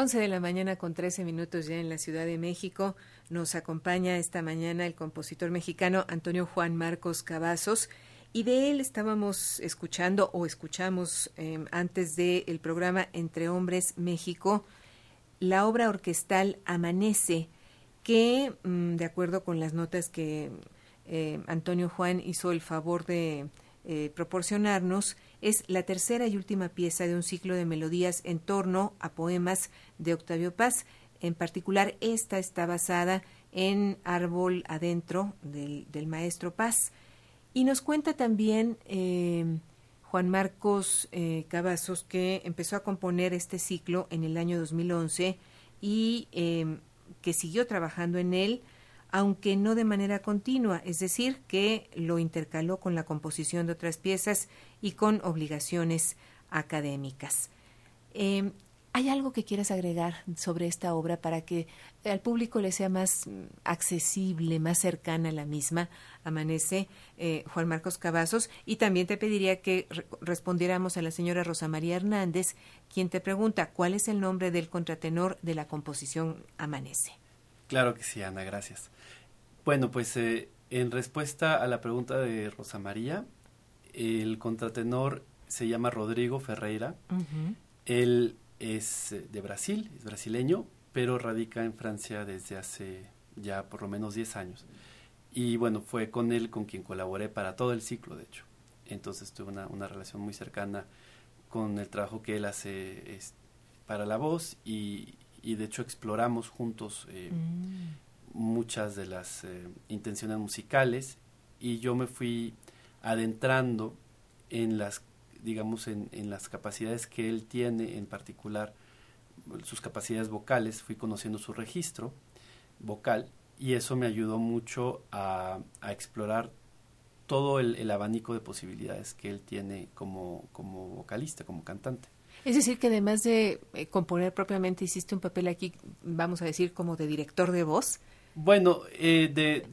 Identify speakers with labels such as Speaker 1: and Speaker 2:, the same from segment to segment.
Speaker 1: 11 de la mañana con 13 minutos ya en la Ciudad de México. Nos acompaña esta mañana el compositor mexicano Antonio Juan Marcos Cavazos y de él estábamos escuchando o escuchamos eh, antes del programa Entre Hombres México la obra orquestal Amanece que mm, de acuerdo con las notas que eh, Antonio Juan hizo el favor de eh, proporcionarnos, es la tercera y última pieza de un ciclo de melodías en torno a poemas de Octavio Paz. En particular, esta está basada en Árbol Adentro del, maestro Paz. Y nos cuenta también eh, Juan Marcos eh, Cavazos que empezó a componer este ciclo en el año 2011 y que siguió trabajando en él aunque no de manera continua, es decir, que lo intercaló con la composición de otras piezas y con obligaciones académicas. Em, ¿Hay algo que quieras agregar sobre esta obra para que al público le sea más mm, accesible, más cercana a la misma? Amanece eh, Juan Marcos Cavazos. Y también te pediría que respondiéramos a la señora Rosa María Hernández, quien te pregunta cuál es el nombre del contratenor de la composición Amanece.
Speaker 2: Claro que sí, Ana, gracias. Bueno, pues eh, en respuesta a la pregunta de Rosa María, el contratenor se llama Rodrigo Ferreira. Él es eh, de Brasil, es brasileño, pero radica en Francia desde hace ya por lo menos 10 años. Y bueno, fue con él con quien colaboré para todo el ciclo, de hecho. Entonces tuve una, una relación muy cercana con el trabajo que él hace para la voz y, y, de hecho exploramos juntos eh, mm muchas de las eh, intenciones musicales y yo me fui adentrando en las digamos en, en, las capacidades que él tiene en particular sus capacidades vocales fui conociendo su registro vocal y eso me ayudó mucho a, a explorar todo el, el, abanico de posibilidades que él tiene como, como vocalista, como cantante.
Speaker 1: Es decir, que además de eh, componer propiamente, hiciste un papel aquí, vamos a decir, como de director de voz.
Speaker 2: Bueno, eh, de,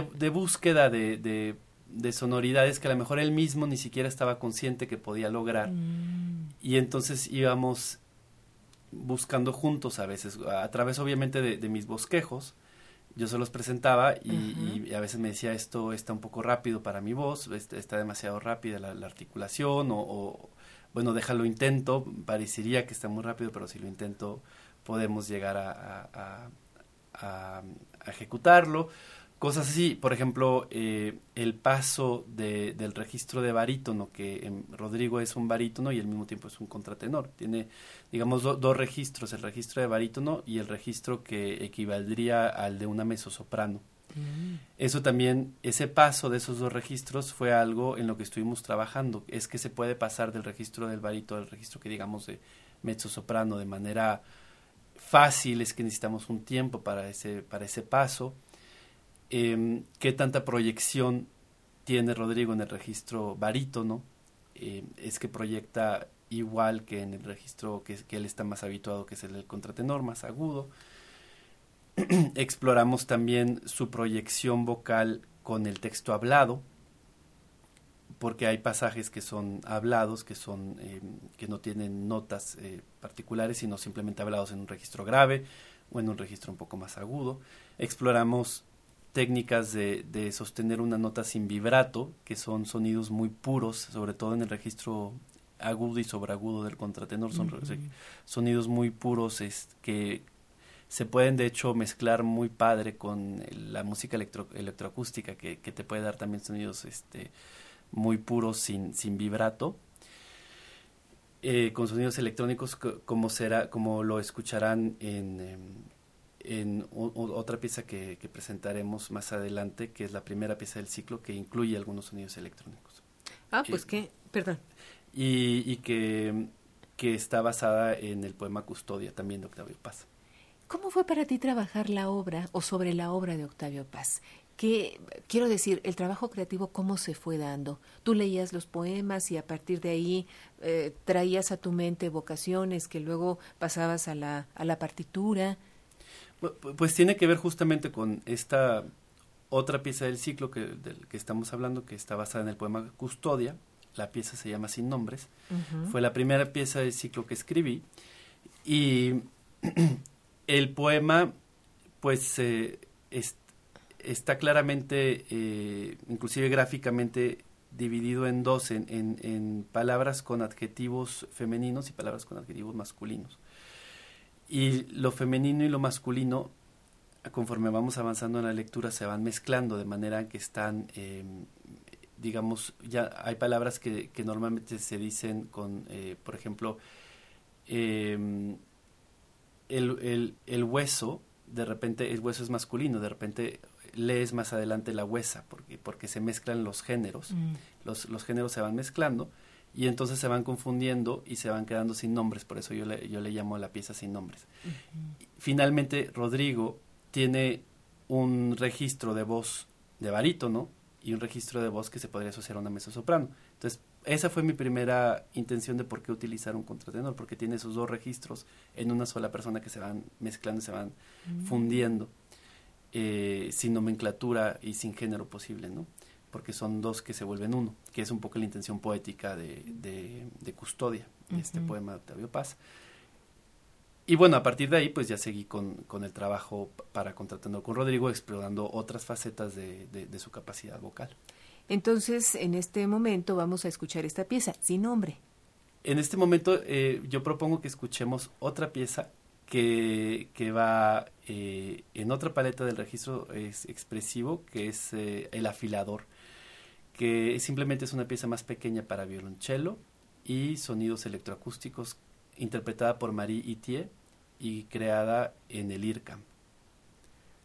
Speaker 2: de, búsqueda de, de, sonoridades que a lo mejor él mismo ni siquiera estaba consciente que podía lograr. Mm. Y entonces íbamos buscando juntos a veces, a través obviamente de, mis bosquejos. Yo se los presentaba y, a veces me decía esto está un poco rápido para mi voz, está demasiado rápida la, articulación o, bueno, déjalo intento, parecería que está muy rápido, pero si lo intento podemos llegar a, a, ejecutarlo. Cosas así, por ejemplo, eh, el paso de, del registro de barítono, que Rodrigo es un barítono y al mismo tiempo es un contratenor. Tiene, digamos, dos registros, el registro de barítono y el registro que equivaldría al de una mezzosoprano. Mm. Eso también, ese paso de esos dos registros fue algo en lo que estuvimos trabajando. Es que se puede pasar del registro del barítono al registro que digamos de mezzosoprano de manera fácil, es que necesitamos un tiempo para ese, para ese paso. Eh, ¿Qué tanta proyección tiene Rodrigo en el registro barítono? Eh, es que proyecta igual que en el registro que, que él está más habituado, que es el del contratenor, más agudo. Exploramos también su proyección vocal con el texto hablado, porque hay pasajes que son hablados, que son eh, que no tienen notas eh, particulares, sino simplemente hablados en un registro grave o en un registro un poco más agudo. Exploramos técnicas de, de sostener una nota sin vibrato, que son sonidos muy puros, sobre todo en el registro agudo y sobreagudo del contratenor, son sonidos muy puros es, que se pueden de hecho mezclar muy padre con la música electro, electroacústica que, que te puede dar también sonidos este muy puros sin, sin vibrato. Eh, con sonidos electrónicos como será como lo escucharán en, em, en otra pieza que, presentaremos más adelante que es la primera pieza del ciclo que incluye algunos sonidos electrónicos
Speaker 1: ah pues que perdón
Speaker 2: y, y que, que está basada en el poema Custodia también de Octavio Paz
Speaker 1: ¿Cómo fue para ti trabajar la obra o sobre la obra de Octavio Paz? Que quiero decir, el trabajo creativo, ¿cómo se fue dando? Tú leías los poemas y a partir de ahí eh, traías a tu mente vocaciones que luego pasabas a la, a la partitura.
Speaker 2: Pues tiene que ver justamente con esta otra pieza del ciclo que, del que estamos hablando, que está basada en el poema Custodia. La pieza se llama Sin Nombres. Fue la primera pieza del ciclo que escribí. Y el poema, pues, eh, está claramente, eh, inclusive gráficamente, dividido en dos, en, en, palabras con adjetivos femeninos y palabras con adjetivos masculinos. Y lo femenino y lo masculino, conforme vamos avanzando en la lectura, se van mezclando de manera que están, em, digamos, ya hay palabras que, que normalmente se dicen con, eh, por ejemplo, em, el, el, el hueso, de repente el hueso es masculino, de repente lees más adelante la huesa, porque, porque se mezclan los géneros, mm. los, los géneros se van mezclando y entonces se van confundiendo y se van quedando sin nombres, por eso yo le, yo le llamo a la pieza sin nombres. Finalmente, Rodrigo tiene un registro de voz de barítono y un registro de voz que se podría asociar a una mesa soprano. Entonces, esa fue mi primera intención de por qué utilizar un contratenor, porque tiene esos dos registros en una sola persona que se van mezclando, se van mm. fundiendo, eh, sin nomenclatura y sin género posible, ¿no? Porque son dos que se vuelven uno, que es un poco la intención poética de, de, Custodia, de este poema de Octavio Paz. Y bueno, a partir de ahí, pues ya seguí con, con el trabajo para contratando con Rodrigo, explorando otras facetas de, de su capacidad vocal.
Speaker 1: Entonces, en este momento vamos a escuchar esta pieza, sin nombre.
Speaker 2: En este momento eh, yo propongo que escuchemos otra pieza que, va eh, en otra paleta del registro expresivo, que es eh, El afilador, que simplemente es una pieza más pequeña para violonchelo y sonidos electroacústicos, interpretada por Marie Itier y creada en el IRCAM.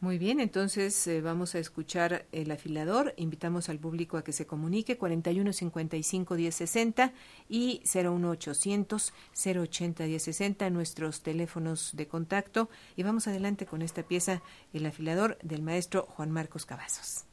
Speaker 1: Muy bien, entonces eh, vamos a escuchar el afilador. Invitamos al público a que se comunique 41 55 10 60 y 01800 080 10 60 nuestros teléfonos de contacto y vamos adelante con esta pieza El afilador del maestro Juan Marcos Cavazos.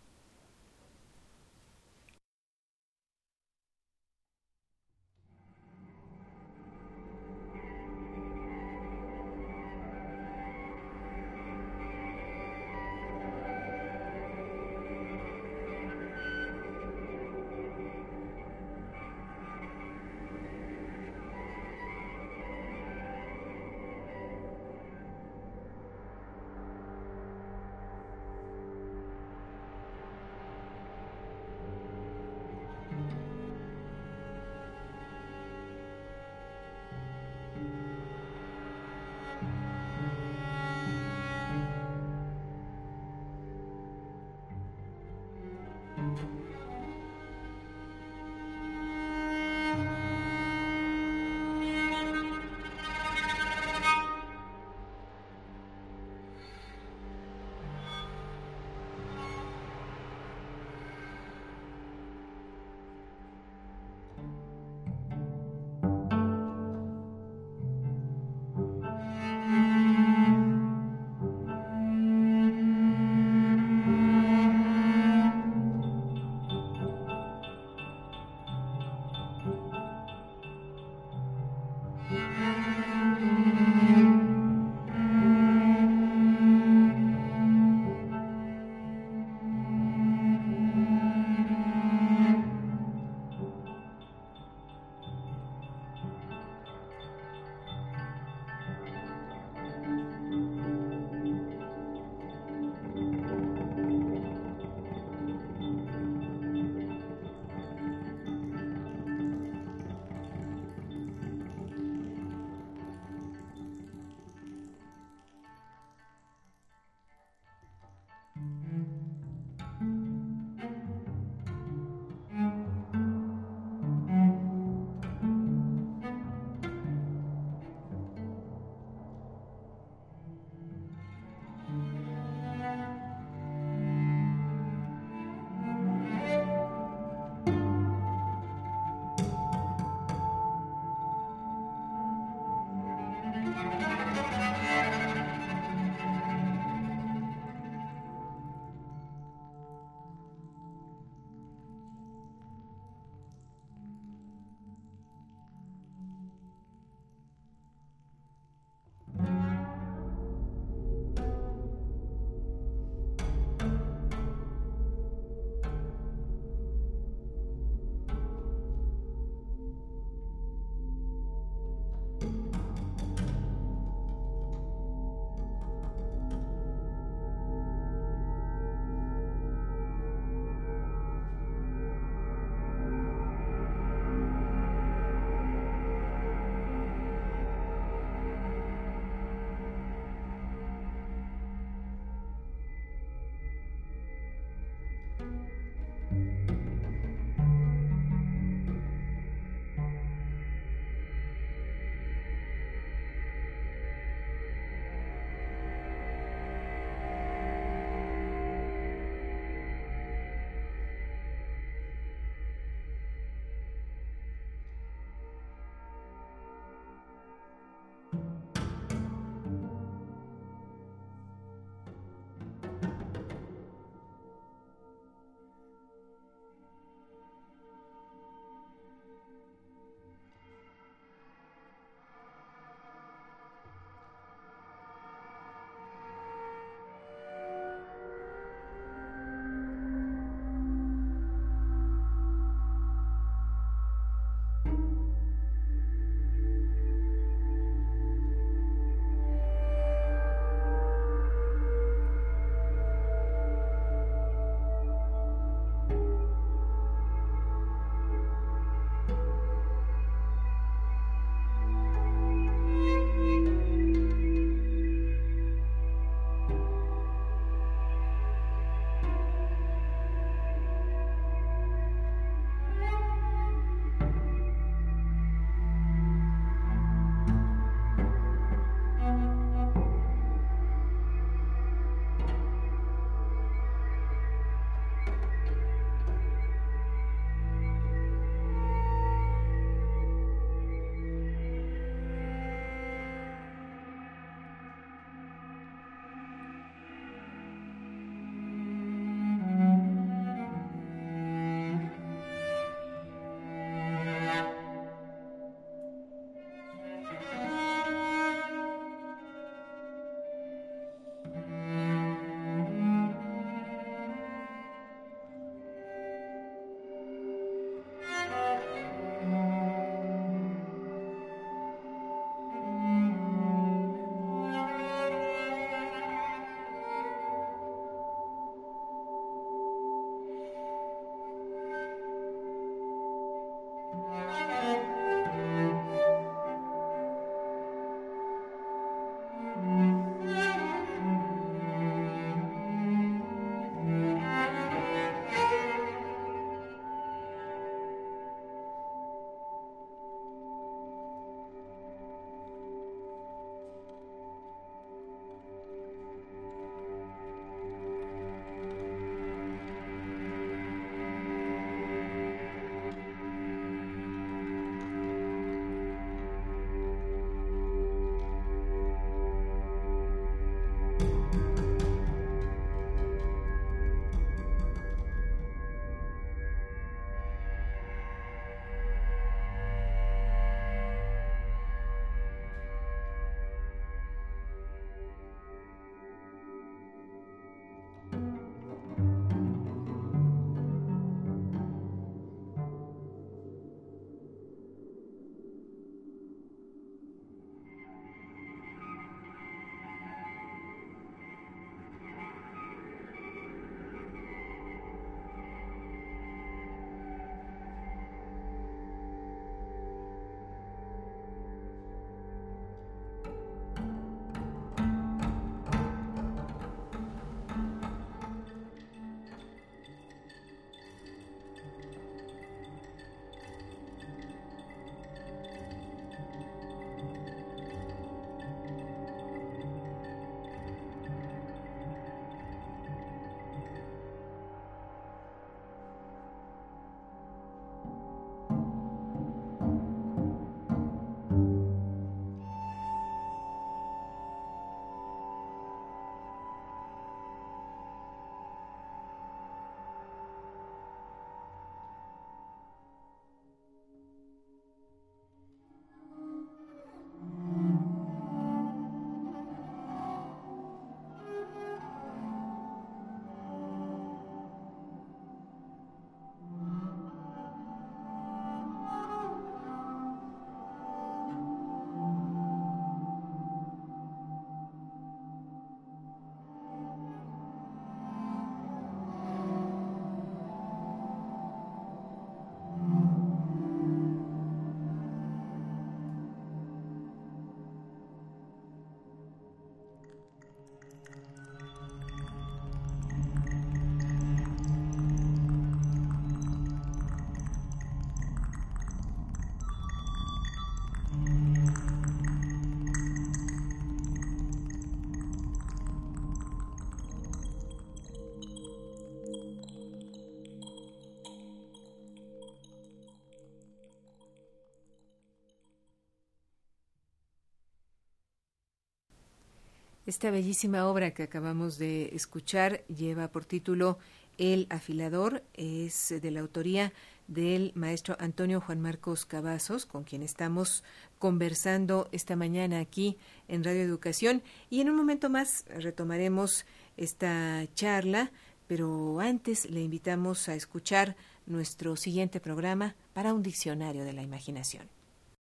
Speaker 1: Esta bellísima obra que acabamos de escuchar lleva por título El afilador, es de la autoría del maestro Antonio Juan Marcos Cavazos, con quien estamos conversando esta mañana aquí en Radio Educación. Y en un momento más retomaremos esta charla, pero antes le invitamos a escuchar nuestro siguiente programa para un diccionario de la imaginación.